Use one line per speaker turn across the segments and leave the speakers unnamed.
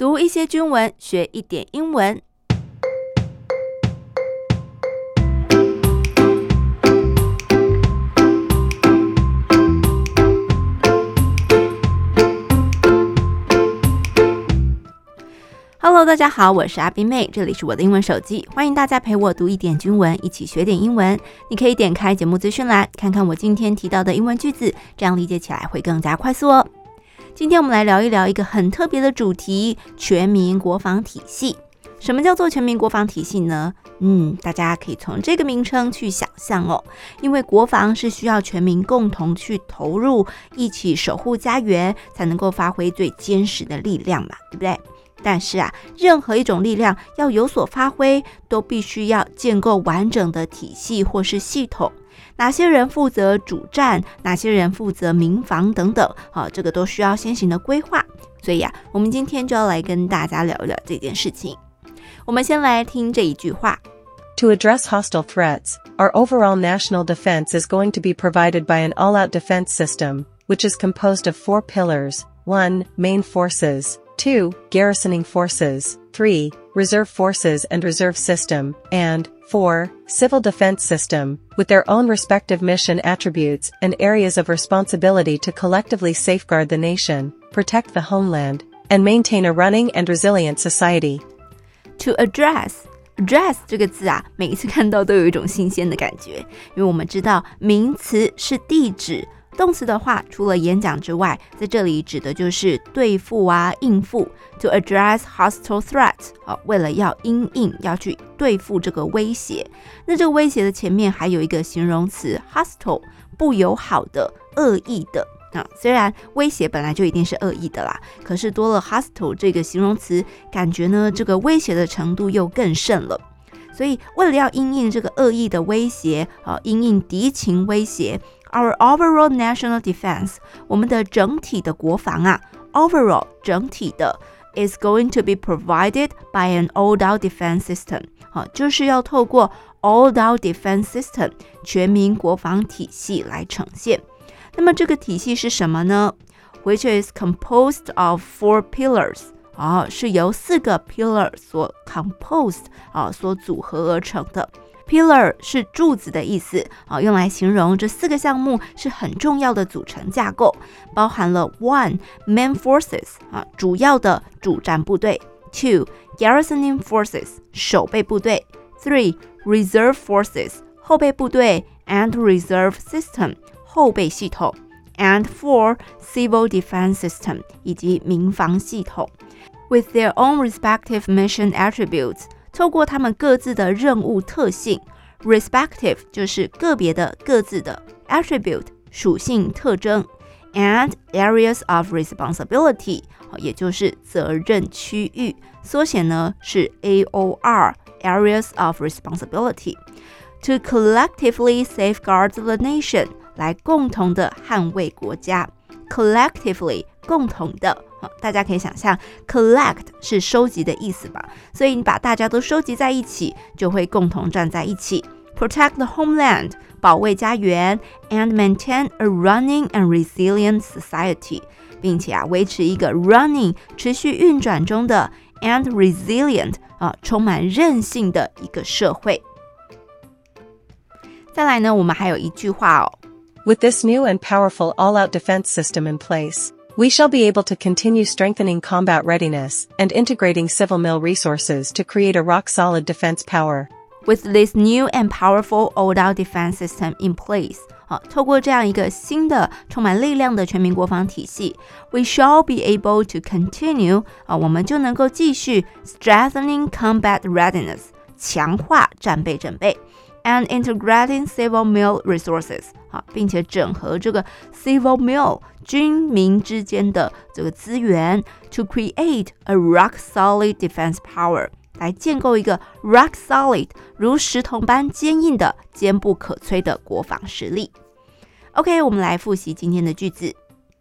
读一些军文，学一点英文。Hello，大家好，我是阿冰妹，这里是我的英文手机，欢迎大家陪我读一点军文，一起学点英文。你可以点开节目资讯栏，看看我今天提到的英文句子，这样理解起来会更加快速哦。今天我们来聊一聊一个很特别的主题——全民国防体系。什么叫做全民国防体系呢？嗯，大家可以从这个名称去想象哦，因为国防是需要全民共同去投入，一起守护家园，才能够发挥最坚实的力量嘛，对不对？但是啊，任何一种力量要有所发挥，都必须要建构完整的体系或是系统。哪些人负责主战，哪些人负责民防等等，好，这个都需要先行的规划。所以啊，我们今天就要来跟大家聊一聊这件事情。我们先来听这一句话：
To address hostile threats, our overall national defense is going to be provided by an all-out defense system, which is composed of four pillars: one, main forces. 2. Garrisoning forces, 3. Reserve forces and reserve system, and 4. Civil defense system, with their own respective mission attributes and areas of responsibility to collectively safeguard the nation, protect the homeland, and maintain a running and resilient society.
To address address 这个字啊，每一次看到都有一种新鲜的感觉，因为我们知道名词是地址。 动词的话，除了演讲之外，在这里指的就是对付啊、应付。To address hostile threat，啊，为了要应应，要去对付这个威胁。那这个威胁的前面还有一个形容词 hostile，不友好的、恶意的。啊，虽然威胁本来就一定是恶意的啦，可是多了 hostile 这个形容词，感觉呢，这个威胁的程度又更甚了。所以，为了要应应这个恶意的威胁，啊，应应敌情威胁。Our overall national defense，我们的整体的国防啊，overall 整体的 is going to be provided by an all-out defense system，好，就是要透过 all-out defense system 全民国防体系来呈现。那么这个体系是什么呢？Which is composed of four pillars，啊，是由四个 pillar 所 composed 啊所组合而成的。 Pillar 是柱子的意思啊，用来形容这四个项目是很重要的组成架构，包含了 one main forces 啊，主要的主战部队；two garrisoning forces 守备部队；three reserve forces 后备部队 and reserve system 后备系统；and four civil defense system 以及民防系统，with their own respective mission attributes。 透过他们各自的任务特性，respective 就是个别的、各自的 attribute 属性特征，and areas of responsibility 也就是责任区域，缩写呢是 AOR areas of responsibility to collectively safeguard the nation 来共同的捍卫国家，collectively 共同的。 大家可以想象，collect 是收集的意思吧？所以你把大家都收集在一起，就会共同站在一起。Protect the homeland，保卫家园，and maintain a running and resilient society，并且啊，维持一个 running 持续运转中的 and resilient 啊，充满韧性的一个社会。再来呢，我们还有一句话哦，
With this new and powerful all-out defense system in place。 We shall be able to continue strengthening combat readiness and integrating civil mil resources to create a rock-solid defense power.
With this new and powerful all-out defense system in place, uh, 啊，透过这样一个新的、充满力量的全民国防体系，we shall be able to continue uh, 啊，我们就能够继续 strengthening combat readiness，强化战备准备。and integrating civil mill resources 啊，并且整合这个 civil mill 军民之间的这个资源，to create a rock solid defense power 来建构一个 rock solid 如石头般坚硬的、坚不可摧的国防实力。OK，我们来复习今天的句子。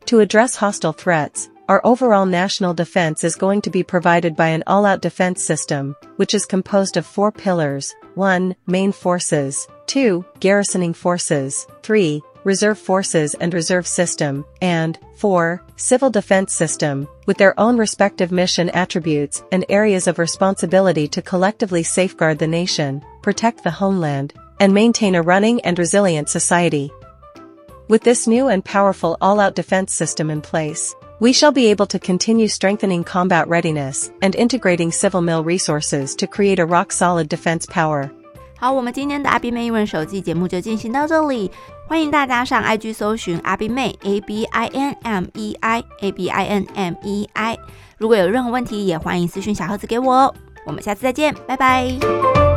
To address hostile threats, our overall national defense is going to be provided by an all-out defense system, which is composed of four pillars 1. Main forces. 2. Garrisoning forces. 3. reserve forces and reserve system, and 4. Civil defense system, with their own respective mission attributes and areas of responsibility to collectively safeguard the nation, protect the homeland, and maintain a running and resilient society. With this new and powerful all-out defense system in place, we shall be able to continue strengthening combat readiness and integrating civil mil resources to create a rock-solid defense power.
好，我们今天的阿 B IG 搜寻阿 B 妹 A B I N M E I A B I N M E I。如果有任何问题，也欢迎私讯小盒子给我哦。我们下次再见，拜拜。